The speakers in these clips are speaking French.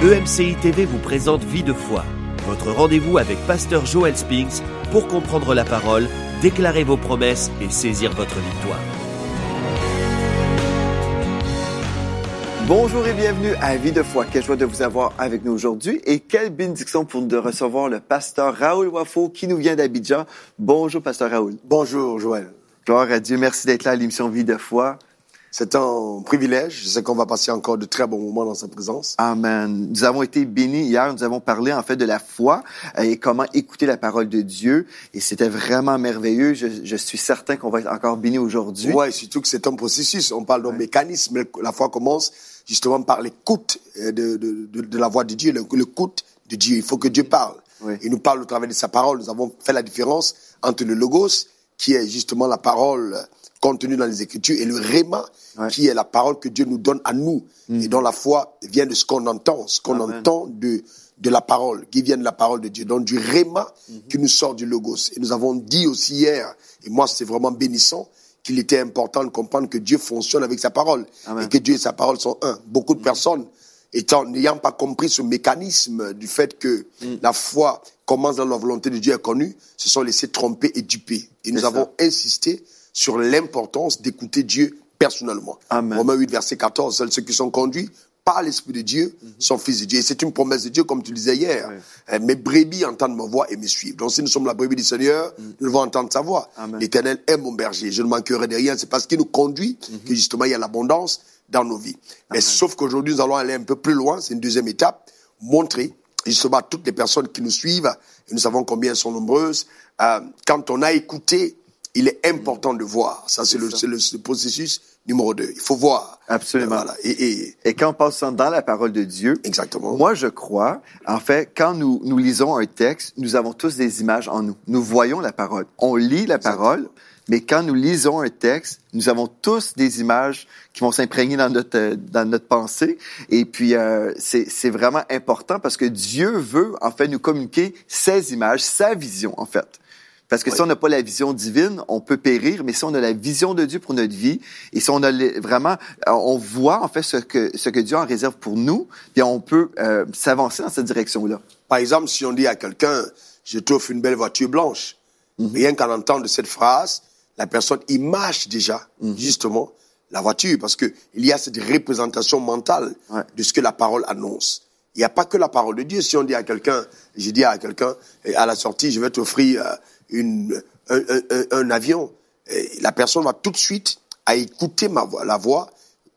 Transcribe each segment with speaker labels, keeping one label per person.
Speaker 1: EMCI TV vous présente Vie de foi, votre rendez-vous avec Pasteur Joel Spinks pour comprendre la parole, déclarer vos promesses et saisir votre victoire.
Speaker 2: Bonjour et bienvenue à Vie de foi. Quelle joie de vous avoir avec nous aujourd'hui et quelle bénédiction pour nous de recevoir le pasteur Raoul Wafo qui nous vient d'Abidjan. Bonjour, pasteur Raoul.
Speaker 3: Bonjour, Joël.
Speaker 2: Gloire à Dieu. Merci d'être là à l'émission Vie de foi.
Speaker 3: C'est un privilège. Je sais qu'on va passer encore de très bons moments dans sa présence.
Speaker 2: Amen. Nous avons été bénis hier. Nous avons parlé en fait de la foi et comment écouter la parole de Dieu. Et c'était vraiment merveilleux. Je, je suis certain qu'on va être encore bénis aujourd'hui.
Speaker 3: Ouais, surtout que c'est un processus. On parle d'un mécanisme. La foi commence justement par l'écoute de, de, de, de, la voix de Dieu, l'écoute de Dieu. Il faut que Dieu parle.
Speaker 2: Oui.
Speaker 3: Il nous parle au travers de sa parole. Nous avons fait la différence entre le logos, qui est justement la parole contenu dans les Écritures, et le réma,
Speaker 2: Ouais.
Speaker 3: qui est la parole que Dieu nous donne à nous, et dont la foi vient de ce qu'on entend, ce qu'on entend de, de la parole, qui vient de la parole de Dieu, donc du réma qui nous sort du logos. Et nous avons dit aussi hier, et moi c'est vraiment bénissant, qu'il était important de comprendre que Dieu fonctionne avec sa parole,
Speaker 2: Amen.
Speaker 3: et que Dieu et sa parole sont un. Beaucoup de personnes, étant n'ayant pas compris ce mécanisme du fait que la foi commence dans la volonté de Dieu est connue, se sont laissés tromper et duper. Et nous
Speaker 2: ça.
Speaker 3: avons insisté sur l'importance d'écouter Dieu personnellement.
Speaker 2: Amen.
Speaker 3: Romains 8, verset 14, seuls ceux qui sont conduits par l'Esprit de Dieu sont fils de Dieu. Et c'est une promesse de Dieu, comme tu disais hier.
Speaker 2: Oui.
Speaker 3: Euh, Mes brebis entendent ma voix et me suivent. Donc si nous sommes la brebis du Seigneur, nous devons entendre sa voix. L'Éternel est mon berger. Je ne manquerai de rien. C'est parce qu'il nous conduit que justement il y a l'abondance dans nos vies. Mais sauf qu'aujourd'hui, nous allons aller un peu plus loin. C'est une deuxième étape. Montrer justement à toutes les personnes qui nous suivent, et nous savons combien elles sont nombreuses, euh, quand on a écouté, il est important de voir. Ça, c'est le, le, processus numéro deux. Il faut voir.
Speaker 2: Absolument.
Speaker 3: Voilà. Et, et
Speaker 2: Et quand on passe dans la parole de Dieu,
Speaker 3: exactement.
Speaker 2: Moi, je crois, en fait, quand nous, nous lisons un texte, nous avons tous des images en nous. Nous voyons la parole. On lit la parole, mais quand nous lisons un texte, nous avons tous des images qui vont s'imprégner dans notre, euh, dans notre pensée. Et puis, euh, c'est c'est vraiment important parce que Dieu veut, en fait, nous communiquer ses images, sa vision, en fait. Parce que si on n'a pas la vision divine, on peut périr, mais si on a la vision de Dieu pour notre vie, et si on a les- vraiment, euh, on voit en fait ce que ce que Dieu en réserve pour nous, puis on peut euh, s'avancer dans cette direction-là.
Speaker 3: Par exemple, si on dit à quelqu'un, je t'offre une belle voiture blanche,
Speaker 2: Mhm.
Speaker 3: rien qu'en entendre cette phrase, la personne image déjà,
Speaker 2: Mhm.
Speaker 3: justement, la voiture, parce que il y a cette représentation mentale
Speaker 2: Ouais.
Speaker 3: de ce que la parole annonce. Il n'y a pas que la parole de Dieu. Si on dit à quelqu'un, je dis à quelqu'un, à la sortie, je vais t'offrir euh, une, un, un- un- un avion, la personne va tout de suite à écouter ma voix, la voix,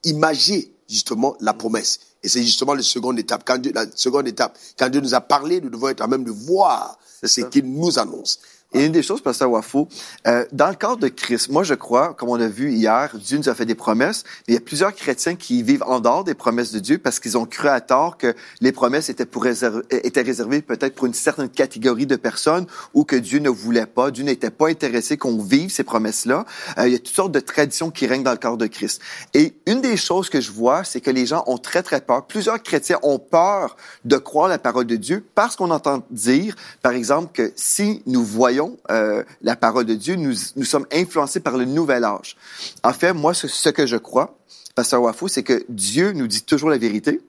Speaker 3: imager justement la promesse. Et c'est justement la seconde étape. Quand Dieu, la seconde étape, quand Dieu nous a parlé, nous devons être à même de voir ce qu'il nous annonce.
Speaker 2: Et une des choses, Pasteur Wafo, euh, dans le cadre de Christ, moi je crois, comme on a vu hier, Dieu nous a fait des promesses, il y a plusieurs chrétiens qui vivent en dehors des promesses de Dieu parce qu'ils ont cru à tort que les promesses étaient, pour étaient réservées peut-être pour une certaine catégorie de personnes ou que Dieu ne voulait pas, Dieu n'était pas intéressé qu'on vive ces promesses-là. Euh, il y a toutes sortes de traditions qui règnent dans le corps de Christ. Et une des choses que je vois, c'est que les gens ont très très peur. Plusieurs chrétiens ont peur de croire la parole de Dieu parce qu'on entend dire, par exemple, que si nous voyons euh, la parole de Dieu, nous, nous sommes influencés par le nouvel âge. En fait, moi, ce, que je crois, Pasteur Wafo, c'est que Dieu nous dit toujours la vérité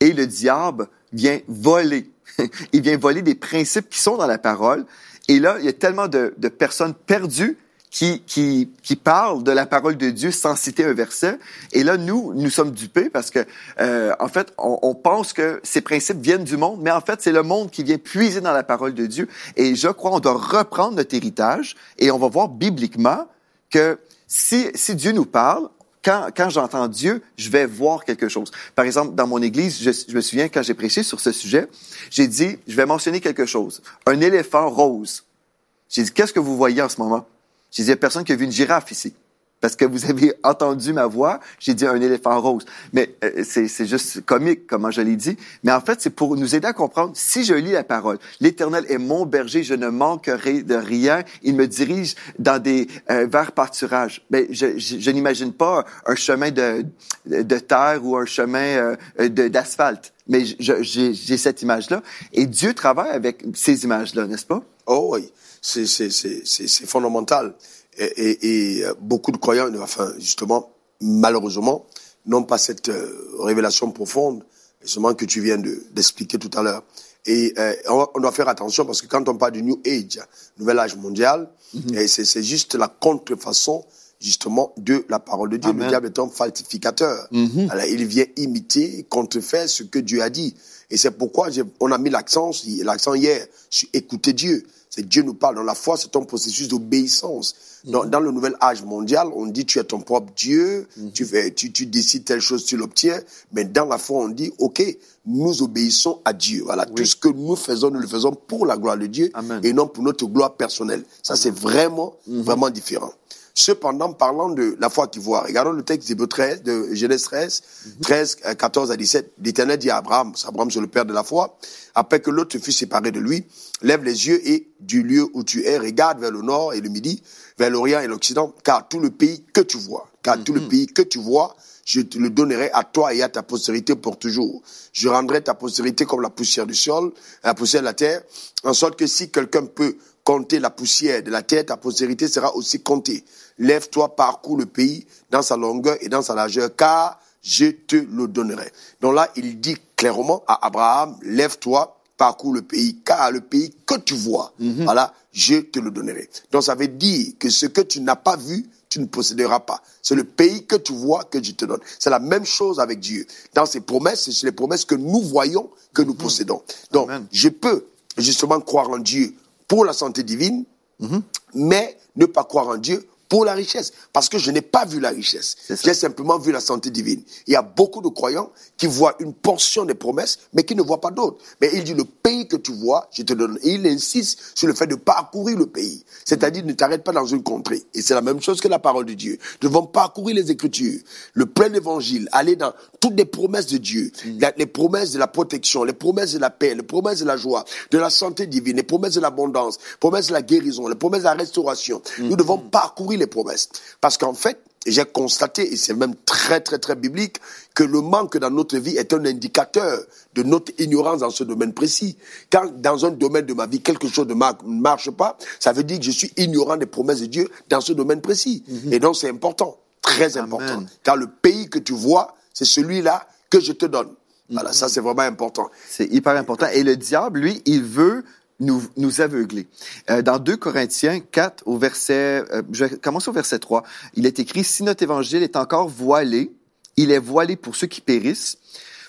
Speaker 2: et le diable vient voler. Il vient voler des principes qui sont dans la parole. Et là, il y a tellement de personnes perdues qui, qui, qui parlent de la parole de Dieu sans citer un verset. Et là, nous, nous sommes dupés parce que, euh, en fait, on, on pense que ces principes viennent du monde, mais en fait, c'est le monde qui vient puiser dans la parole de Dieu. Et je crois on doit reprendre notre héritage et on va voir bibliquement que si, si Dieu nous parle, quand, quand j'entends Dieu, je vais voir quelque chose. Par exemple, dans mon église, je, je me souviens quand j'ai prêché sur ce sujet, j'ai dit, je vais mentionner quelque chose. Un éléphant rose. J'ai dit, qu'est-ce que vous voyez en ce moment? J'ai dit, il a personne qui a vu une girafe ici. Parce que vous avez entendu ma voix, j'ai dit un éléphant rose. Mais euh, c'est juste comique, comment je l'ai dit. Mais en fait, c'est pour nous aider à comprendre, si je lis la parole, l'Éternel est mon berger, je ne manquerai de rien. Il me dirige dans des euh, verts pâturages. Mais je, je, je n'imagine pas un chemin de, de terre ou un chemin euh, d'asphalte. Mais j'ai cette image-là. Et Dieu travaille avec ces images-là, n'est-ce pas?
Speaker 3: Oh oui, c'est fondamental. Et, et, et, euh, beaucoup de croyants, enfin justement, malheureusement, n'ont pas cette euh, révélation profonde justement que tu viens de- d'expliquer tout à l'heure. Et euh, on, doit faire attention parce que quand on parle du New Age, nouvel âge mondial,
Speaker 2: Mhm.
Speaker 3: c'est juste la contrefaçon justement de la parole de Dieu.
Speaker 2: Amen. Mhm.
Speaker 3: Le diable est un falsificateur. Alors, il vient imiter, contrefaire ce que Dieu a dit. Et c'est pourquoi on a mis l'accent, l'accent hier, sur écouter Dieu. C'est Dieu nous parle. Dans la foi, c'est un processus d'obéissance. Dans, dans le nouvel âge mondial, on dit tu es ton propre Dieu, tu, fais, tu, tu décides telle chose, tu l'obtiens. Mais dans la foi, on dit, OK, nous obéissons à Dieu. Voilà, tout ce que nous faisons, nous le faisons pour la gloire de Dieu
Speaker 2: Amen.
Speaker 3: et non pour notre gloire personnelle. Ça, c'est vraiment, vraiment différent. Cependant, parlant de la foi qui voit, regardons le texte d'Hébreu 13, de Genèse 13, 13, euh, 14 à 17. L'Éternel dit à Abraham, Abraham c'est le père de la foi, après que l'autre fut séparé de lui, lève les yeux et du lieu où tu es, regarde vers le nord et le midi, vers l'orient et l'occident, car tout le pays que tu vois, car tout le pays que tu vois, je te le donnerai à toi et à ta postérité pour toujours. Je rendrai ta postérité comme la poussière du sol, la poussière de la terre, en sorte que si quelqu'un peut compter la poussière de la terre, ta postérité sera aussi comptée. Lève-toi, parcours le pays dans sa longueur et dans sa largeur, car je te le donnerai. Donc là, il dit clairement à Abraham, lève-toi, parcours le pays, car le pays que tu vois, voilà, je te le donnerai. Donc ça veut dire que ce que tu n'as pas vu, tu ne posséderas pas. C'est le pays que tu vois que je te donne. C'est la même chose avec Dieu. Dans ses promesses, c'est les promesses que nous voyons que nous possédons. Donc,
Speaker 2: Amen.
Speaker 3: je peux justement croire en Dieu pour la santé divine, mais ne pas croire en Dieu pour la richesse, parce que je n'ai pas vu la richesse. J'ai simplement vu la santé divine. Il y a beaucoup de croyants qui voient une portion des promesses, mais qui ne voient pas d'autres. Mais il dit, le pays que tu vois, je te donne. Et il insiste sur le fait de parcourir le pays. C'est-à-dire, ne t'arrête pas dans une contrée. Et c'est la même chose que la parole de Dieu. Nous devons parcourir les Écritures, le plein évangile, aller dans toutes les promesses de Dieu, La- les promesses de la protection, les promesses de la paix, les promesses de la joie, de la santé divine, les promesses de l'abondance, les promesses de la guérison, les promesses de la restauration. Nous devons parcourir les promesses. Parce qu'en fait, j'ai constaté, et c'est même très très très biblique, que le manque dans notre vie est un indicateur de notre ignorance dans ce domaine précis. Quand dans un domaine de ma vie, quelque chose ne mar- ne marche pas, ça veut dire que je suis ignorant des promesses de Dieu dans ce domaine précis. Et donc c'est important, très important. Car le pays que tu vois, c'est celui-là que je te donne. Voilà, ça c'est vraiment important.
Speaker 2: C'est hyper important. Et le diable, lui, il veut nous, nous aveugler. Euh, dans 2 Corinthiens 4, au verset, euh, je vais commencer au verset 3, il est écrit, si notre évangile est encore voilé, il est voilé pour ceux qui périssent,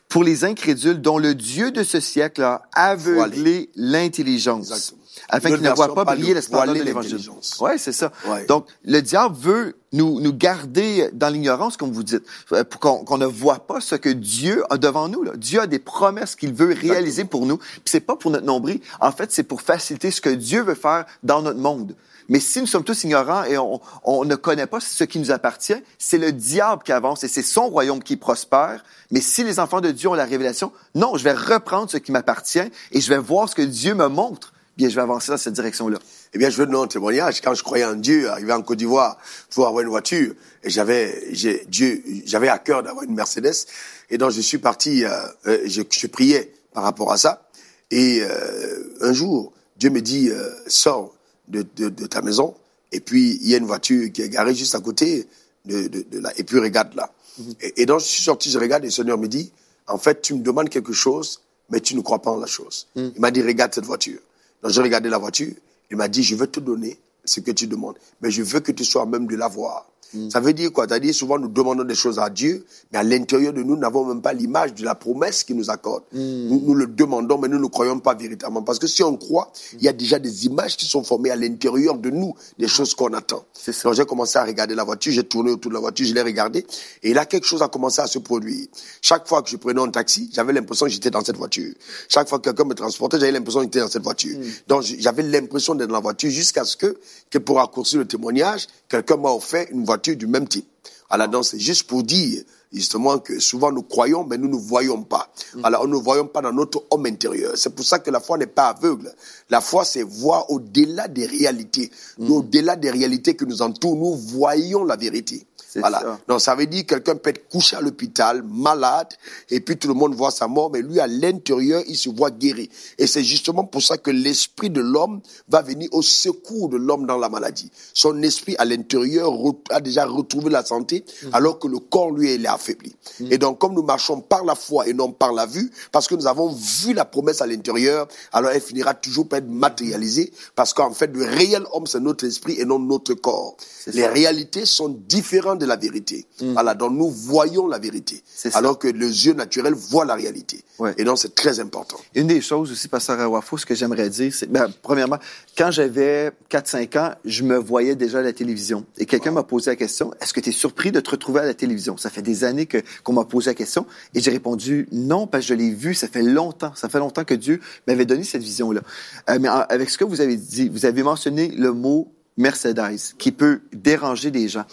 Speaker 2: pour les incrédules dont le Dieu de ce siècle a aveuglé l'intelligence. Afin qu'ils ne voient pas briller
Speaker 3: de
Speaker 2: l'esplendeur de l'évangile. Ouais, c'est ça.
Speaker 3: Ouais.
Speaker 2: Donc, le diable veut nous, nous garder dans l'ignorance, comme vous dites, euh, pour qu'on ne voit pas ce que Dieu a devant nous. Là. Dieu a des promesses qu'il veut réaliser pour nous. Puis c'est pas pour notre nombril. En fait, c'est pour faciliter ce que Dieu veut faire dans notre monde. Mais si nous sommes tous ignorants et on, on ne connaît pas ce qui nous appartient, c'est le diable qui avance et c'est son royaume qui prospère. Mais si les enfants de Dieu ont la révélation, non, je vais reprendre ce qui m'appartient et je vais voir ce que Dieu me montre. Bien, je vais avancer dans cette direction-là.
Speaker 3: Eh bien, je veux donner un témoignage. Quand je croyais en Dieu, arrivé en Côte d'Ivoire pour avoir une voiture, et j'avais, j'ai, Dieu, j'avais à cœur d'avoir une Mercedes. Et donc, je suis parti, euh, euh, je, je priais par rapport à ça. Et euh, un jour, Dieu me dit, euh, sors de, de, de ta maison. Et puis, il y a une voiture qui est garée juste à côté de, de, de là. Et puis, regarde là. et, et donc, je suis sorti, je regarde, et le Seigneur me dit, en fait, tu me demandes quelque chose, mais tu ne crois pas en la chose. Il m'a dit, regarde cette voiture. Donc, j'ai regardé la voiture. Il m'a dit, je vais te donner ce que tu demandes, mais je veux que tu sois même de l'avoir. Ça veut dire quoi? C'est-à-dire, souvent, nous demandons des choses à Dieu, mais à l'intérieur de nous, nous n'avons même pas l'image de la promesse qu'il nous accorde. Nous, nous le demandons, mais nous ne croyons pas véritablement. Parce que si on croit, il y a déjà des images qui sont formées à l'intérieur de nous, des choses qu'on attend. Donc, j'ai commencé à regarder la voiture, j'ai tourné autour de la voiture, je l'ai regardée, et là, quelque chose a commencé à se produire. Chaque fois que je prenais un taxi, j'avais l'impression que j'étais dans cette voiture. Chaque fois que quelqu'un me transportait, j'avais l'impression que j'étais dans cette voiture. Donc, j'avais l'impression d'être dans la voiture jusqu'à ce que, que pour raccourcir le témoignage, quelqu'un m'a offert une voiture du même type. Alors, donc, c'est juste pour dire, justement, que souvent nous croyons, mais nous ne voyons pas. Alors, nous ne voyons pas dans notre homme intérieur. C'est pour ça que la foi n'est pas aveugle. La foi, c'est voir au-delà des réalités. Nous, Au-delà des réalités qui nous entourent, nous voyons la vérité. Voilà.
Speaker 2: ça.
Speaker 3: Donc ça veut dire que quelqu'un peut être couché à l'hôpital, malade, et puis tout le monde voit sa mort, mais lui à l'intérieur, il se voit guéri. Et c'est justement pour ça que l'esprit de l'homme va venir au secours de l'homme dans la maladie. Son esprit à l'intérieur a déjà retrouvé la santé, alors que le corps lui il est affaibli. Et donc comme nous marchons par la foi et non par la vue, parce que nous avons vu la promesse à l'intérieur, alors elle finira toujours par être matérialisée, parce qu'en fait le réel homme c'est notre esprit et non notre corps. Les réalités sont différentes de la vérité. Voilà, donc nous voyons la vérité, alors que les yeux naturels voient la réalité.
Speaker 2: Ouais.
Speaker 3: Et donc c'est très important.
Speaker 2: Une des choses aussi, Pasteur Awafo, ce que j'aimerais dire, c'est, ben, premièrement, quand j'avais 4-5 ans, je me voyais déjà à la télévision. Et quelqu'un m'a posé la question, est-ce que tu es surpris de te retrouver à la télévision? Ça fait des années que, qu'on m'a posé la question. Et j'ai répondu non, parce que je l'ai vu, ça fait longtemps. Ça fait longtemps que Dieu m'avait donné cette vision-là. Euh, mais avec ce que vous avez dit, vous avez mentionné le mot Mercedes, qui peut déranger des gens.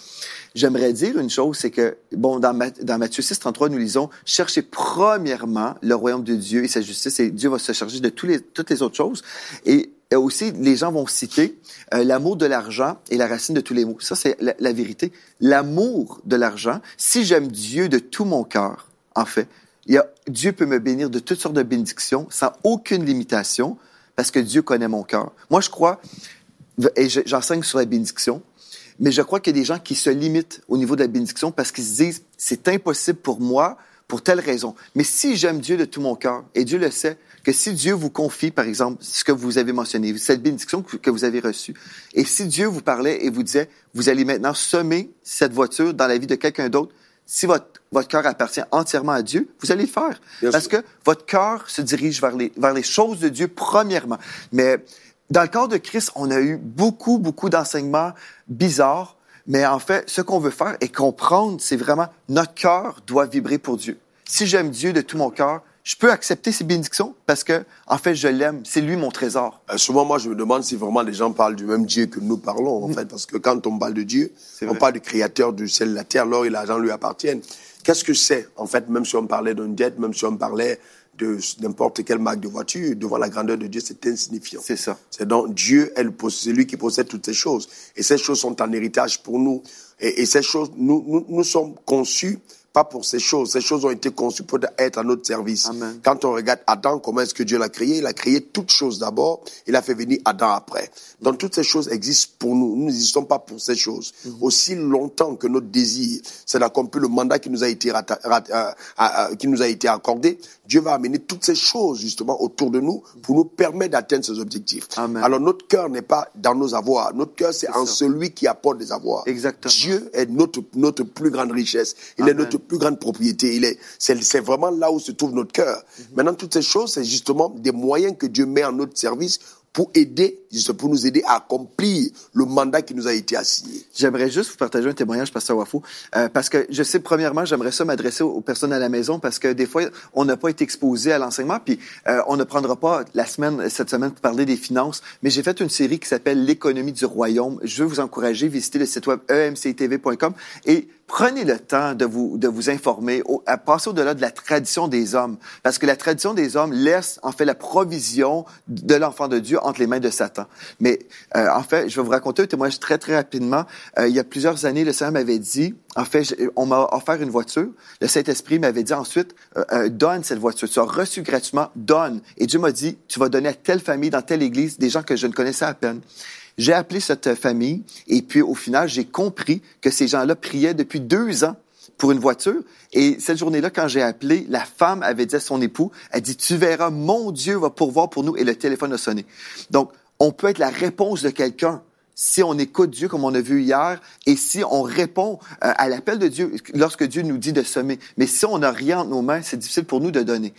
Speaker 2: J'aimerais dire une chose, c'est que, bon, dans, Ma- dans Matthieu 6, 33, nous lisons, cherchez premièrement le royaume de Dieu et sa justice, et Dieu va se charger de toutes les autres choses. Et aussi, les gens vont citer euh, l'amour de l'argent et la racine de tous les maux. Ça, c'est la, vérité. L'amour de l'argent, si j'aime Dieu de tout mon cœur, en fait, y a, Dieu peut me bénir de toutes sortes de bénédictions sans aucune limitation parce que Dieu connaît mon cœur. Moi, je crois, et je- j'enseigne sur la bénédiction, mais je crois qu'il y a des gens qui se limitent au niveau de la bénédiction parce qu'ils se disent, c'est impossible pour moi pour telle raison. Mais si j'aime Dieu de tout mon cœur, et Dieu le sait, que si Dieu vous confie, par exemple, ce que vous avez mentionné, cette bénédiction que vous avez reçue, et si Dieu vous parlait et vous disait, vous allez maintenant semer cette voiture dans la vie de quelqu'un d'autre, si votre, votre cœur appartient entièrement à Dieu, vous allez le faire.
Speaker 3: Bien
Speaker 2: Parce
Speaker 3: sûr.
Speaker 2: que votre cœur se dirige vers les, vers les choses de Dieu premièrement. Mais dans le corps de Christ, on a eu beaucoup, beaucoup d'enseignements bizarres. Mais en fait, ce qu'on veut faire et comprendre, c'est vraiment notre cœur doit vibrer pour Dieu. Si j'aime Dieu de tout mon cœur, je peux accepter ses bénédictions parce que, en fait, je l'aime. C'est lui mon trésor.
Speaker 3: Euh, souvent, moi, je me demande si vraiment les gens parlent du même Dieu que nous parlons, en fait, parce que quand on parle de Dieu, on parle du créateur du ciel, de la terre, l'or et l'argent lui appartiennent. Qu'est-ce que c'est, en fait, même si on parlait d'une dette, même si on parlait de n'importe quelle marque de voiture, devant la grandeur de Dieu, c'est insignifiant.
Speaker 2: C'est ça.
Speaker 3: C'est donc Dieu c'est lui qui possède toutes ces choses. Et ces choses sont en héritage pour nous. Et, et ces choses, nous, nous, nous sommes conçus pas pour ces choses. Ces choses ont été conçues pour être à notre service.
Speaker 2: Amen.
Speaker 3: Quand on regarde Adam, comment est-ce que Dieu l'a créé? Il a créé toutes choses d'abord, il a fait venir Adam après. Donc toutes ces choses existent pour nous. Nous n'existons pas pour ces choses. Aussi longtemps que notre désir, c'est d'accomplir le mandat qui nous a été euh, euh, qui nous a été accordé, Dieu va amener toutes ces choses justement autour de nous pour nous permettre d'atteindre ces objectifs.
Speaker 2: Amen.
Speaker 3: Alors notre cœur n'est pas dans nos avoirs. Notre cœur, c'est en
Speaker 2: ça.
Speaker 3: celui qui apporte des avoirs.
Speaker 2: Exactement.
Speaker 3: Dieu est notre, notre plus grande richesse. Il
Speaker 2: Amen.
Speaker 3: est notre plus grande propriété. Il est, c'est, c'est vraiment là où se trouve notre cœur.
Speaker 2: Mhm.
Speaker 3: Maintenant, toutes ces choses, c'est justement des moyens que Dieu met en notre service pour aider, pour nous aider à accomplir le mandat qui nous a été assigné.
Speaker 2: J'aimerais juste vous partager un témoignage, Pasteur Wafou, euh, parce que je sais, premièrement, j'aimerais ça m'adresser aux, personnes à la maison, parce que des fois, on n'a pas été exposé à l'enseignement, puis euh, on ne prendra pas la semaine, cette semaine, pour parler des finances, mais j'ai fait une série qui s'appelle L'économie du royaume. Je veux vous encourager, visiter le site web emctv.com et prenez le temps de vous, de vous informer, au- à passer au-delà de la tradition des hommes, parce que la tradition des hommes laisse, en fait, la provision de l'enfant de Dieu entre les mains de Satan. Mais euh, en fait, je vais vous raconter un témoignage très, très rapidement. Euh, il y a plusieurs années, le Seigneur m'avait dit, en fait, on m'a offert une voiture. Le Saint-Esprit m'avait dit ensuite, euh, euh, donne cette voiture. Tu as reçu gratuitement, donne. Et Dieu m'a dit, tu vas donner à telle famille, dans telle église, des gens que je ne connaissais à peine. J'ai appelé cette famille et puis au final, j'ai compris que ces gens-là priaient depuis deux ans pour une voiture. Et cette journée-là, quand j'ai appelé, la femme avait dit à son époux, elle dit, tu verras, mon Dieu va pourvoir pour nous. Et le téléphone a sonné. Donc, on peut être la réponse de quelqu'un si on écoute Dieu comme on a vu hier et si on répond euh, à l'appel de Dieu lorsque Dieu nous dit de semer. Mais si on n'a rien entre nos mains, c'est difficile pour nous de donner.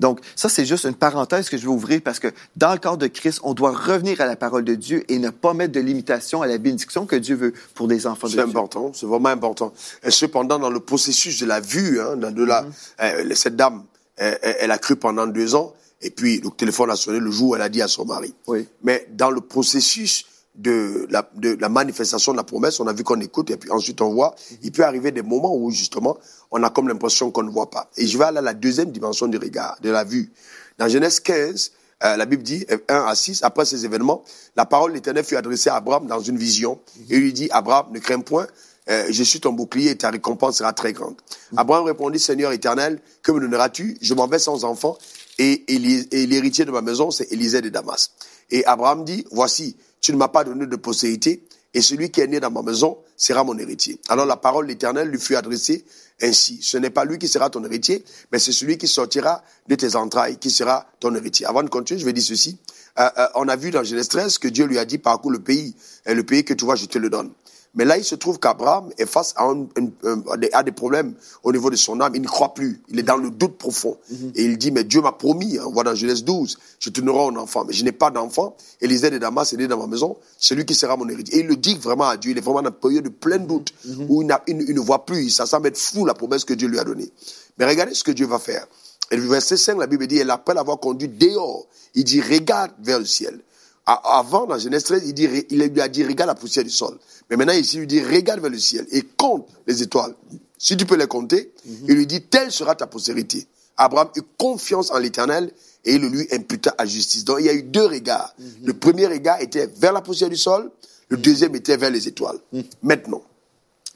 Speaker 2: Donc, ça, c'est juste une parenthèse que je vais ouvrir parce que dans le corps de Christ, on doit revenir à la parole de Dieu et ne pas mettre de limitation à la bénédiction que Dieu veut pour des enfants de
Speaker 3: C'est
Speaker 2: Dieu.
Speaker 3: important, c'est vraiment important. Et cependant, dans le processus de la vue, hein, de la,
Speaker 2: Mhm.
Speaker 3: euh, cette dame, elle, elle- elle a cru pendant deux ans, et puis le téléphone a sonné le jour où elle a dit à son mari.
Speaker 2: Oui.
Speaker 3: Mais dans le processus de la, manifestation de la promesse, on a vu qu'on écoute, et puis ensuite on voit, il peut arriver des moments où justement, on a comme l'impression qu'on ne voit pas. Et je vais aller à la deuxième dimension du regard, de la vue. Dans Genèse 15, euh, la Bible dit, euh, 1 à 6, après ces événements, la parole de l'Éternel fut adressée à Abraham dans une vision, et lui dit, Abraham, ne crains point, euh, je suis ton bouclier et ta récompense sera très grande. Abraham répondit, Seigneur éternel, que me donneras-tu? Je m'en vais sans enfant et, et l'héritier de ma maison, c'est Élisée de Damas. Et Abraham dit, voici, tu ne m'as pas donné de postérité et celui qui est né dans ma maison sera mon héritier. Alors la parole de l'Éternel lui fut adressée ainsi. Ce n'est pas lui qui sera ton héritier, mais c'est celui qui sortira de tes entrailles qui sera ton héritier. Avant de continuer, je vais dire ceci. Euh, euh, on a vu dans Genèse 13 que Dieu lui a dit, parcours le pays, et le pays que tu vois, je te le donne. Mais là, il se trouve qu'Abraham est face à, un, des problèmes au niveau de son âme. Il ne croit plus. Il est dans le doute profond. Mhm. Et il dit, mais Dieu m'a promis, hein, on voit dans Genèse 12, je te donnerai un enfant. Mais je n'ai pas d'enfant. Élisée de Damas est né dans ma maison. C'est lui qui sera mon héritier. Et il le dit vraiment à Dieu. Il est vraiment dans une période de plein doute, mhm. où il, ne voit plus. Ça semble être fou, la promesse que Dieu lui a donnée. Mais regardez ce que Dieu va faire. Et le verset 5, la Bible dit, elle après l'avoir conduit dehors, il dit, regarde vers le ciel. Avant, dans Genèse 13, il, dit, il lui a dit, regarde la poussière du sol. Mais maintenant, ici, il lui dit, regarde vers le ciel et compte les étoiles. Si tu peux les compter, mhm. il lui dit, telle sera ta postérité. Abraham eut confiance en l'éternel et il le lui imputa à justice. Donc, il y a eu deux regards. Mhm. Le premier regard était vers la poussière du sol, le deuxième était vers les étoiles. Mhm. Maintenant,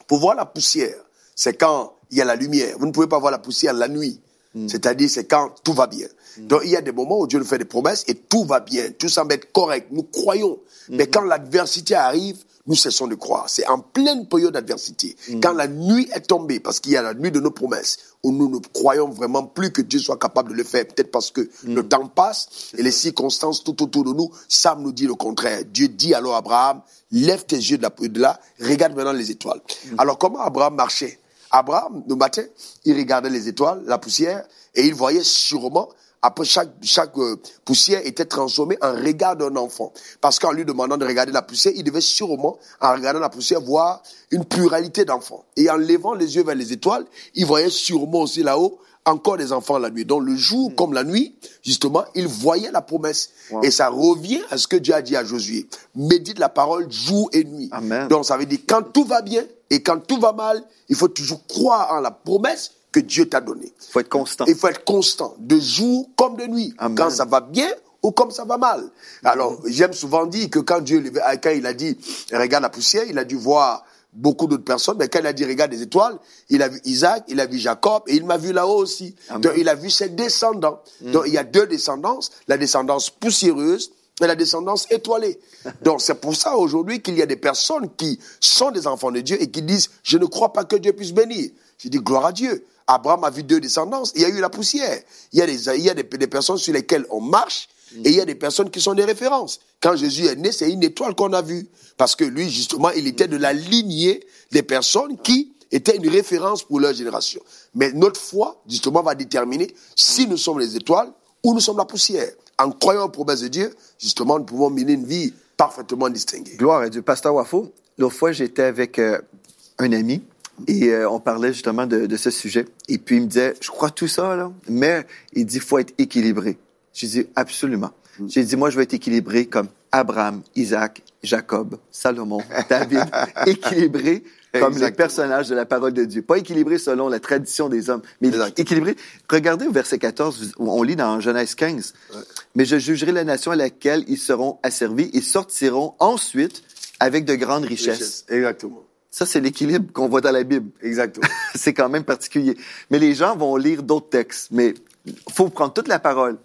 Speaker 3: pour voir la poussière, c'est quand il y a la lumière. Vous ne pouvez pas voir la poussière la nuit. C'est-à-dire, c'est quand tout va bien. Donc, il y a des moments où Dieu nous fait des promesses et tout va bien, tout semble être correct. Nous croyons. Mais quand l'adversité arrive, nous cessons de croire. C'est en pleine période d'adversité, mm. quand la nuit est tombée, parce qu'il y a la nuit de nos promesses, où nous ne croyons vraiment plus que Dieu soit capable de le faire, peut-être parce que mm. le temps passe et les circonstances tout autour de nous, Sam nous dit le contraire. Dieu dit alors à Abraham, lève tes yeux de, là, regarde maintenant les étoiles. Mm. Alors comment Abraham marchait? Abraham, le matin, il regardait les étoiles, la poussière, et il voyait sûrement après chaque, chaque euh, poussière était transformée en regard d'un enfant. Parce qu'en lui demandant de regarder la poussière, il devait sûrement, en regardant la poussière, voir une pluralité d'enfants. Et en levant les yeux vers les étoiles, il voyait sûrement aussi là-haut encore des enfants la nuit. Donc le jour comme la nuit, justement, il voyait la promesse. Et ça revient à ce que Dieu a dit à Josué. Médite la parole jour et nuit. Donc ça veut dire quand tout va bien et quand tout va mal, il faut toujours croire en la promesse que Dieu t'a donné.
Speaker 2: Il faut être constant.
Speaker 3: Il faut être constant, de jour comme de nuit. Quand ça va bien ou comme ça va mal. Alors, j'aime souvent dire que quand Dieu, quand il a dit, regarde la poussière, il a dû voir beaucoup d'autres personnes, mais quand il a dit regarde les étoiles, il a vu Isaac, il a vu Jacob, et il m'a vu là-haut aussi. Donc, il a vu ses descendants. Mm. Donc, il y a deux descendances, la descendance poussiéreuse et la descendance étoilée. Donc, c'est pour ça aujourd'hui qu'il y a des personnes qui sont des enfants de Dieu et qui disent, je ne crois pas que Dieu puisse bénir. Je dis, gloire à Dieu. Abraham a vu deux descendances. Il y a eu la poussière. Il y a des, il y a des, personnes sur lesquelles on marche et il y a des personnes qui sont des références. Quand Jésus est né, c'est une étoile qu'on a vue. Parce que lui, justement, il était de la lignée des personnes qui étaient une référence pour leur génération. Mais notre foi, justement, va déterminer si nous sommes les étoiles ou nous sommes la poussière. En croyant aux promesses de Dieu, justement, nous pouvons mener une vie parfaitement distinguée.
Speaker 2: Gloire à Dieu. Pasteur Wafo, l'autre fois, j'étais avec euh, un ami et euh, on parlait justement de, de, ce sujet. Et puis il me disait, je crois tout ça, là, mais il dit, faut être équilibré. J'ai dit, absolument. Mm. J'ai dit, moi, je vais être équilibré comme Abraham, Isaac, Jacob, Salomon, David, équilibré comme les personnages de la parole de Dieu. Pas équilibré selon la tradition des hommes, mais équilibré. Regardez au verset 14, on lit dans Genèse 15. Mais je jugerai la nation à laquelle ils seront asservis et sortiront ensuite avec de grandes richesses.
Speaker 3: Exactement.
Speaker 2: Ça, c'est l'équilibre qu'on voit dans la Bible.
Speaker 3: Exactement.
Speaker 2: c'est quand même particulier. Mais les gens vont lire d'autres textes. Mais faut prendre toute la parole.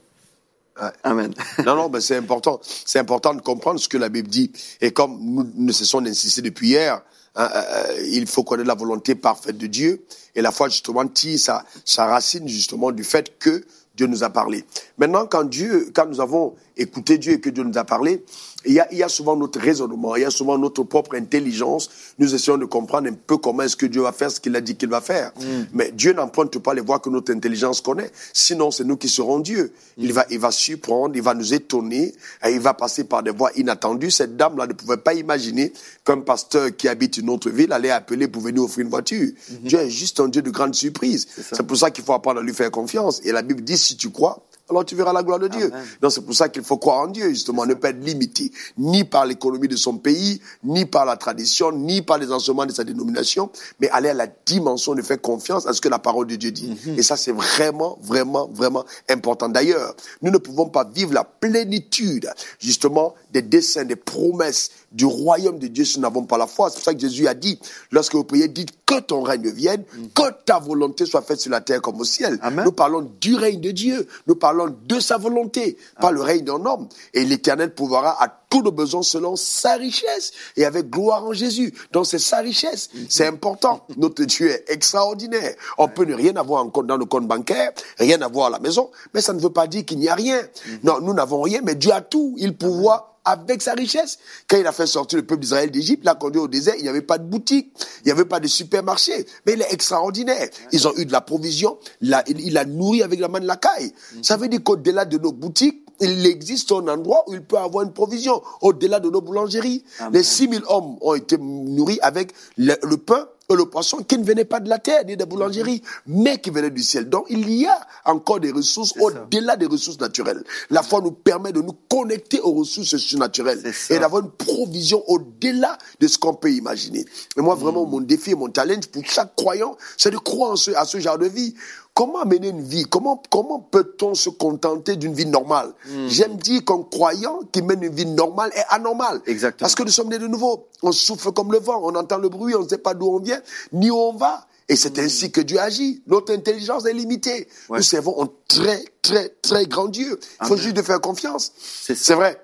Speaker 2: Amen.
Speaker 3: non, non, mais c'est important. C'est important de comprendre ce que la Bible dit. Et comme nous ne cessons d'insister depuis hier, hein, euh, euh, il faut connaître la volonté parfaite de Dieu. Et la foi, justement, tire sa, sa racine, justement, du fait que Dieu nous a parlé. Maintenant, quand Dieu, quand nous avons écouté Dieu et que Dieu nous a parlé, il y, a, il y a souvent notre raisonnement, il y a souvent notre propre intelligence. Nous essayons de comprendre un peu comment est-ce que Dieu va faire ce qu'il a dit qu'il va faire. Mm. Mais Dieu n'emprunte pas les voies que notre intelligence connaît. Sinon, c'est nous qui serons Dieu. Il mm. va, il va surprendre, il va nous étonner, et il va passer par des voies inattendues. Cette dame-là ne pouvait pas imaginer qu'un pasteur qui habite une autre ville allait appeler pour venir offrir une voiture. Mm-hmm. Dieu est juste un Dieu de grande surprise. C'est pour ça qu'il faut apprendre à lui faire confiance. Et la Bible dit, si tu crois, alors tu verras la gloire de Dieu. Donc c'est pour ça qu'il faut croire en Dieu, justement, ne pas être limité, ni par l'économie de son pays, ni par la tradition, ni par les enseignements de sa dénomination, mais aller à la dimension de faire confiance à ce que la parole de Dieu dit. Mhm. Et ça, c'est vraiment, vraiment, vraiment important. D'ailleurs, nous ne pouvons pas vivre la plénitude, justement, des desseins, des promesses du royaume de Dieu si nous n'avons pas la foi. C'est pour ça que Jésus a dit, lorsque vous priez, dites que ton règne vienne, que ta volonté soit faite sur la terre comme au ciel.
Speaker 2: Amen.
Speaker 3: Nous parlons du règne de Dieu. Nous parlons de sa volonté, pas le règne d'un homme. Et l'éternel pourvoira à tous nos besoins selon sa richesse et avec gloire en Jésus. Donc c'est sa richesse. C'est important. Notre Dieu est extraordinaire. On peut ne rien avoir en compte dans le compte bancaire, rien avoir à la maison, mais ça ne veut pas dire qu'il n'y a rien. Non, nous n'avons rien, mais Dieu a tout. Il pourvoit avec sa richesse. Quand il a fait sortir le peuple d'Israël d'Égypte, l'a conduit au désert, il n'y avait pas de boutique, il n'y avait pas de supermarché. Mais il est extraordinaire. Ils ont eu de la provision, il, il a nourri avec la main de la caille. Ça veut dire qu'au-delà de nos boutiques, il existe un endroit où il peut avoir une provision, au-delà de nos boulangeries. Les 6000 hommes ont été nourris avec le, le pain le poisson qui ne venait pas de la terre ni des boulangeries, mais qui venait du ciel. Donc il y a encore des ressources au-delà des ressources naturelles. La foi nous permet de nous connecter aux ressources surnaturelles et d'avoir une provision au-delà de ce qu'on peut imaginer. Et moi, vraiment, mon défi et mon challenge pour chaque croyant, c'est de croire en ce- à ce genre de vie. Comment mener une vie? Comment, comment peut-on se contenter d'une vie normale? J'aime dire qu'un croyant qui mène une vie normale est anormal.
Speaker 2: Exactement.
Speaker 3: Parce que nous sommes nés de nouveau. On souffle comme le vent, on entend le bruit, on ne sait pas d'où on vient, ni où on va. Et c'est ainsi que Dieu agit. Notre intelligence est limitée.
Speaker 2: Ouais.
Speaker 3: Nous servons un très, très, très grand Dieu. Il faut
Speaker 2: Amen.
Speaker 3: juste de faire confiance.
Speaker 2: C'est
Speaker 3: vrai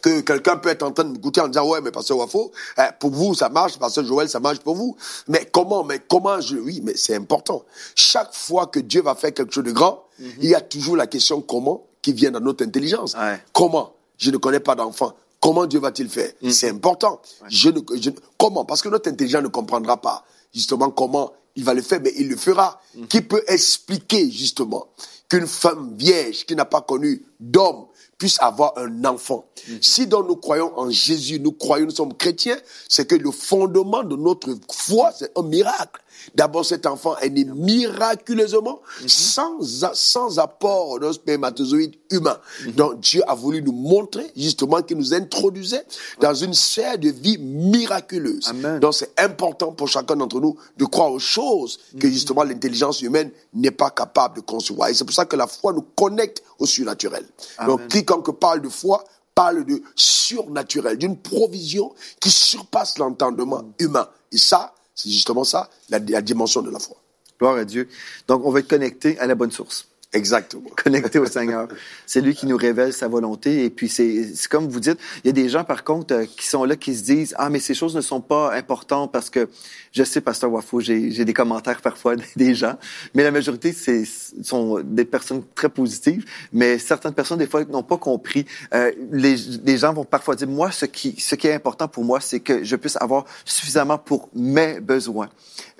Speaker 3: que quelqu'un peut être en train de m'écouter en disant ouais mais pasteur Wafo euh, pour vous ça marche pasteur Joël ça marche pour vous. Mais comment mais comment je oui mais c'est important. Chaque fois que Dieu va faire quelque chose de grand il y a toujours la question comment qui vient dans notre intelligence.
Speaker 2: Ouais.
Speaker 3: comment? Je ne connais pas d'enfant. Comment Dieu va-t-il faire? C'est important. Je ne, je comment? Parce que notre intelligence ne comprendra pas justement comment il va le faire mais il le fera. Qui peut expliquer justement qu'une femme vierge qui n'a pas connu d'homme puisse avoir un enfant. Si donc nous croyons en Jésus, nous croyons, nous sommes chrétiens, c'est que le fondement de notre foi, c'est un miracle. D'abord, cet enfant est né miraculeusement, sans, a- sans apport d'un spermatozoïde humain. Donc, Dieu a voulu nous montrer, justement, qu'il nous introduisait dans une sphère de vie miraculeuse.
Speaker 2: Amen.
Speaker 3: Donc, c'est important pour chacun d'entre nous de croire aux choses que, justement, l'intelligence humaine n'est pas capable de concevoir. Et c'est pour ça que la foi nous connecte au surnaturel. Donc, quiconque parle de foi parle de surnaturel, d'une provision qui surpasse l'entendement humain. Et ça, c'est justement ça, la, la dimension de la foi.
Speaker 2: Gloire à Dieu. Donc, on va être connecté à la bonne source.
Speaker 3: Exactement.
Speaker 2: connecté au Seigneur. C'est lui qui nous révèle sa volonté. Et puis, c'est comme vous dites, il y a des gens, par contre, euh, qui sont là, qui se disent, ah, mais ces choses ne sont pas importantes parce que, je sais, Pasteur Wafo, j'ai j'ai des commentaires parfois des gens, mais la majorité, c'est sont des personnes très positives, mais certaines personnes, des fois, n'ont pas compris. Euh, les, les gens vont parfois dire, moi, ce qui, ce qui est important pour moi, c'est que je puisse avoir suffisamment pour mes besoins.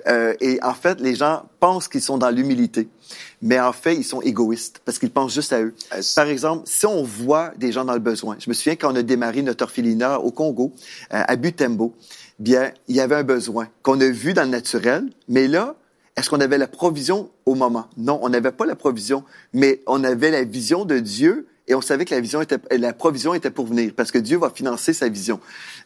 Speaker 2: Euh, et en fait, les gens pensent qu'ils sont dans l'humilité, mais en fait, ils sont égoïstes parce qu'ils pensent juste à eux. Par exemple, si on voit des gens dans le besoin, je me souviens quand on a démarré notre orphelinat au Congo, euh, à Butembo, bien, il y avait un besoin qu'on a vu dans le naturel, mais là, est-ce qu'on avait la provision au moment? Non, on n'avait pas la provision, mais on avait la vision de Dieu et on savait que la vision était, la provision était pour venir parce que Dieu va financer sa vision.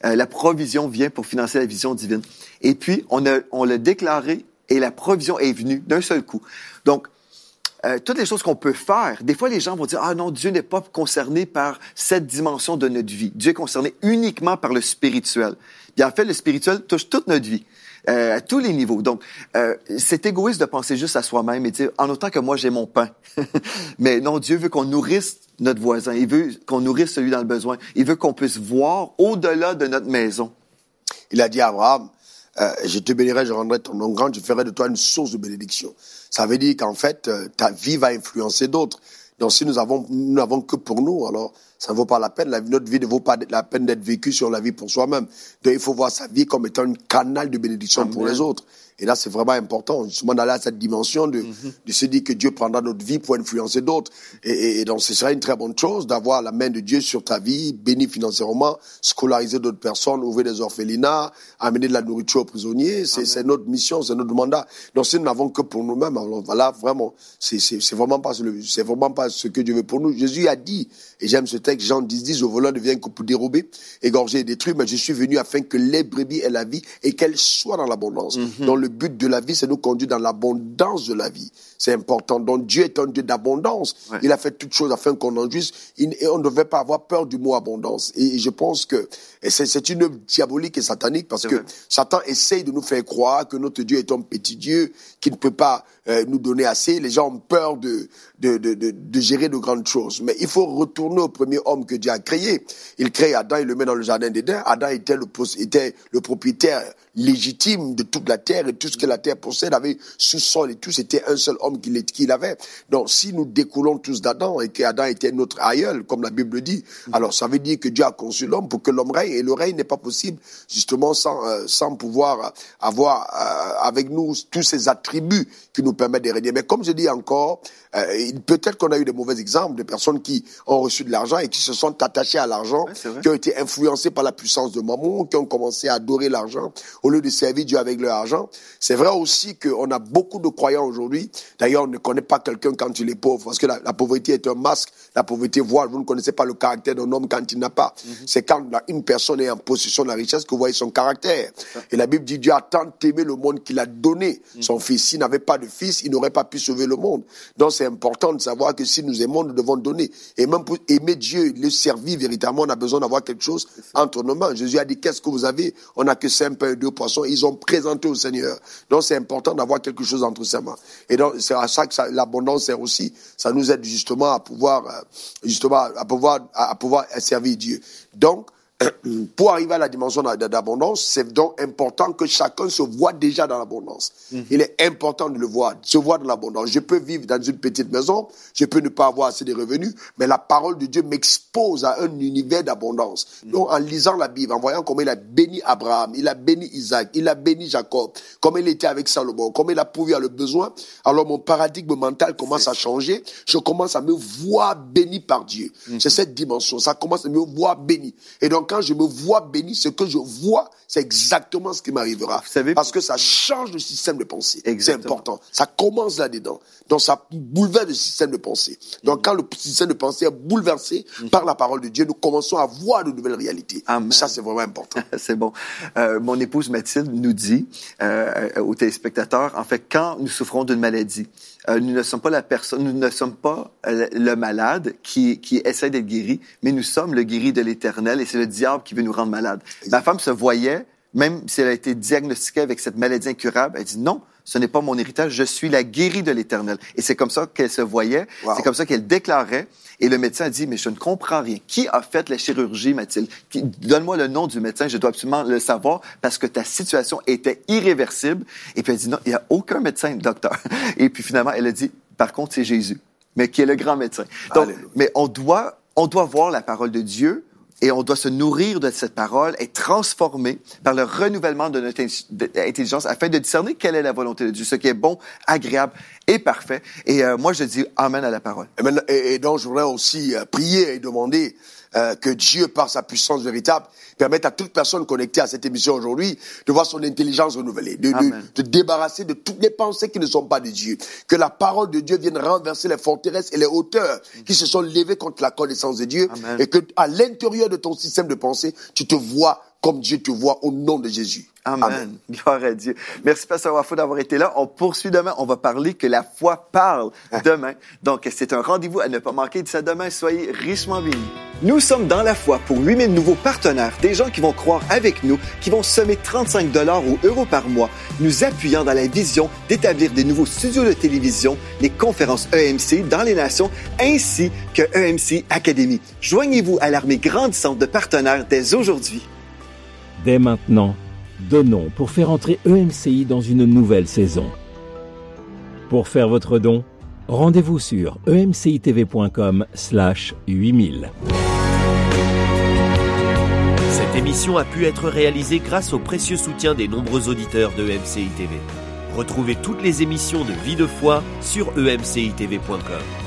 Speaker 2: Euh, la provision vient pour financer la vision divine. Et puis, on a, on l'a déclaré et la provision est venue d'un seul coup. Donc, euh, toutes les choses qu'on peut faire, des fois les gens vont dire ah non Dieu n'est pas concerné par cette dimension de notre vie. Dieu est concerné uniquement par le spirituel. Bien en fait le spirituel touche toute notre vie. euh, à tous les niveaux. Donc, euh, c'est égoïste de penser juste à soi-même et dire, en autant que moi j'ai mon pain. Mais non, Dieu veut qu'on nourrisse notre voisin. Il veut qu'on nourrisse celui dans le besoin. Il veut qu'on puisse voir au-delà de notre maison.
Speaker 3: Il a dit à Abraham, euh, je te bénirai, je rendrai ton nom grand, je ferai de toi une source de bénédiction. Ça veut dire qu'en fait, euh, ta vie va influencer d'autres. Donc si nous avons, nous n'avons que pour nous, alors ça ne vaut pas la peine. La, notre vie ne vaut pas la peine d'être vécue sur la vie pour soi-même. Donc il faut voir sa vie comme étant un canal de bénédiction pour les autres. Et là, c'est vraiment important, justement, d'aller à cette dimension de, de se dire que Dieu prendra notre vie pour influencer d'autres. Et, et, et donc, ce serait une très bonne chose d'avoir la main de Dieu sur ta vie, bénir financièrement, scolariser d'autres personnes, ouvrir des orphelinats, amener de la nourriture aux prisonniers. C'est notre mission, c'est notre mandat. Donc, si nous n'avons que pour nous-mêmes, alors voilà, vraiment, c'est vraiment pas c'est vraiment pas ce que Dieu veut pour nous. Jésus a dit, et j'aime ce texte, Jean 10, 10, le voleur ne vient que pour dérober, égorger et détruire, mais je suis venu afin que les brebis aient la vie et qu'elles soient dans l'abondance. Donc, le but de la vie, c'est nous conduire dans l'abondance de la vie. C'est important. Donc Dieu est un Dieu d'abondance.
Speaker 2: Ouais.
Speaker 3: Il a fait toutes choses afin qu'on en jouisse. Il- Et on ne devait pas avoir peur du mot abondance. Et je pense que c'est une œuvre diabolique et satanique parce que
Speaker 2: vrai.
Speaker 3: Satan essaye de nous faire croire que notre Dieu est un petit Dieu qui ne peut pas euh, nous donner assez. Les gens ont peur de, de, de, de, de gérer de grandes choses. Mais il faut retourner au premier homme que Dieu a créé. Il crée Adam, il le met dans le jardin d'Éden. Adam était le, était le propriétaire légitime de toute la terre et tout ce que la terre possède avait sous-sol et tout, c'était un seul homme qu'il qu'il avait. Donc, si nous découlons tous d'Adam et qu'Adam était notre aïeul, comme la Bible dit, alors ça veut dire que Dieu a conçu l'homme pour que l'homme règne et le règne n'est pas possible justement sans, euh, sans pouvoir avoir euh, avec nous tous ces attributs qui nous permettent de régner. Mais comme je dis encore, euh, peut-être qu'on a eu des mauvais exemples de personnes qui ont reçu de l'argent et qui se sont attachées à l'argent,
Speaker 2: Ouais,
Speaker 3: qui ont été influencés par la puissance de Mammon, qui ont commencé à adorer l'argent au lieu de servir Dieu avec leur argent. C'est vrai aussi qu'on a beaucoup de croyants aujourd'hui. D'ailleurs, on ne connaît pas quelqu'un quand il est pauvre, parce que la, la pauvreté est un masque, la pauvreté voile. Vous ne connaissez pas le caractère d'un homme quand il n'a pas. C'est quand une personne est en possession de la richesse que vous voyez son caractère. Et la Bible dit Dieu a tant aimé le monde qu'il a donné son fils. S'il n'avait pas de fils, il n'aurait pas pu sauver le monde. Donc c'est important de savoir que si nous aimons, nous devons donner. Et même pour aimer Dieu, le servir véritablement, on a besoin d'avoir quelque chose entre nos mains. Jésus a dit, qu'est-ce que vous avez? On n'a que cinq pains et deux poissons. Ils ont présenté au Seigneur. Donc c'est important d'avoir quelque chose entre ses mains. Et donc c'est à ça que l'abondance sert aussi. Ça nous aide justement à pouvoir, euh, justement, à pouvoir, à pouvoir servir Dieu. Donc, pour arriver à la dimension d'a- d'abondance, c'est donc important que chacun se voit déjà dans l'abondance. Il est important de le voir, de se voir dans l'abondance. Je peux vivre dans une petite maison, je peux ne pas avoir assez de revenus, mais la parole de Dieu m'expose à un univers d'abondance. Donc, en lisant la Bible, en voyant comment il a béni Abraham, il a béni Isaac, il a béni Jacob, comment il était avec Salomon, comment il a pourvu à le besoin, alors mon paradigme mental commence à changer. Je commence à me voir béni par Dieu. C'est cette dimension. Ça commence à me voir béni. Et donc, quand je me vois béni, ce que je vois, c'est exactement ce qui m'arrivera.
Speaker 2: Savez-
Speaker 3: Parce que ça change le système de pensée. C'est important. Ça commence là-dedans. Donc, ça bouleverse le système de pensée. Donc, quand le système de pensée est bouleversé par la parole de Dieu, nous commençons à voir de nouvelles réalités.
Speaker 2: Amen.
Speaker 3: Ça, c'est vraiment important.
Speaker 2: C'est bon. Euh, mon épouse Mathilde nous dit euh, euh, aux téléspectateurs, en fait, quand nous souffrons d'une maladie, euh, nous ne sommes pas la personne, nous ne sommes pas euh, le malade qui, qui essaie d'être guéri, mais nous sommes le guéri de l'Éternel et c'est le diable qui veut nous rendre malades. Ma femme se voyait, même si elle a été diagnostiquée avec cette maladie incurable, elle dit non. Ce n'est pas mon héritage, je suis la guérie de l'Éternel. Et c'est comme ça qu'elle se voyait,
Speaker 3: Wow.
Speaker 2: c'est comme ça qu'elle déclarait. Et le médecin a dit, mais je ne comprends rien. Qui a fait la chirurgie, Mathilde? Donne-moi le nom du médecin, je dois absolument le savoir parce que ta situation était irréversible. Et puis elle dit, non, il n'y a aucun médecin, docteur. Et puis finalement, elle a dit, par contre, c'est Jésus, mais qui est le grand médecin. Donc, mais on doit, on doit voir la parole de Dieu et on doit se nourrir de cette parole et transformer par le renouvellement de notre intelligence afin de discerner quelle est la volonté de Dieu, ce qui est bon, agréable et parfait. Et euh, moi, je dis Amen à la parole.
Speaker 3: Et- et donc, je voudrais aussi euh, prier et demander euh, que Dieu, par sa puissance véritable, permette à toute personne connectée à cette émission aujourd'hui de voir son intelligence renouvelée, de, de, de débarrasser de toutes les pensées qui ne sont pas de Dieu. Que la parole de Dieu vienne renverser les forteresses et les hauteurs qui se sont levées contre la connaissance de Dieu.
Speaker 2: Amen.
Speaker 3: Et que à l'intérieur de ton système de pensée, tu te vois comme Dieu te voit au nom de Jésus.
Speaker 2: Amen. Gloire à Dieu. Merci, Pasteur Wafo, d'avoir été là. On poursuit demain. On va parler que la foi parle demain. Donc, c'est un rendez-vous à ne pas manquer. D'ici à demain, soyez richement bénis. Nous sommes dans la foi pour 8000 nouveaux partenaires, des gens qui vont croire avec nous, qui vont semer 35 dollars ou euros par mois, nous appuyant dans la vision d'établir des nouveaux studios de télévision, les conférences EMC dans les nations, ainsi que EMC Academy. Joignez-vous à l'armée grandissante de partenaires dès aujourd'hui.
Speaker 4: Dès maintenant, donnons pour faire entrer EMCI dans une nouvelle saison. Pour faire votre don, rendez-vous sur emcitv.com slash 8000.
Speaker 1: Cette émission a pu être réalisée grâce au précieux soutien des nombreux auditeurs de MCI TV. Retrouvez toutes les émissions de Vie de foi sur emcitv.com.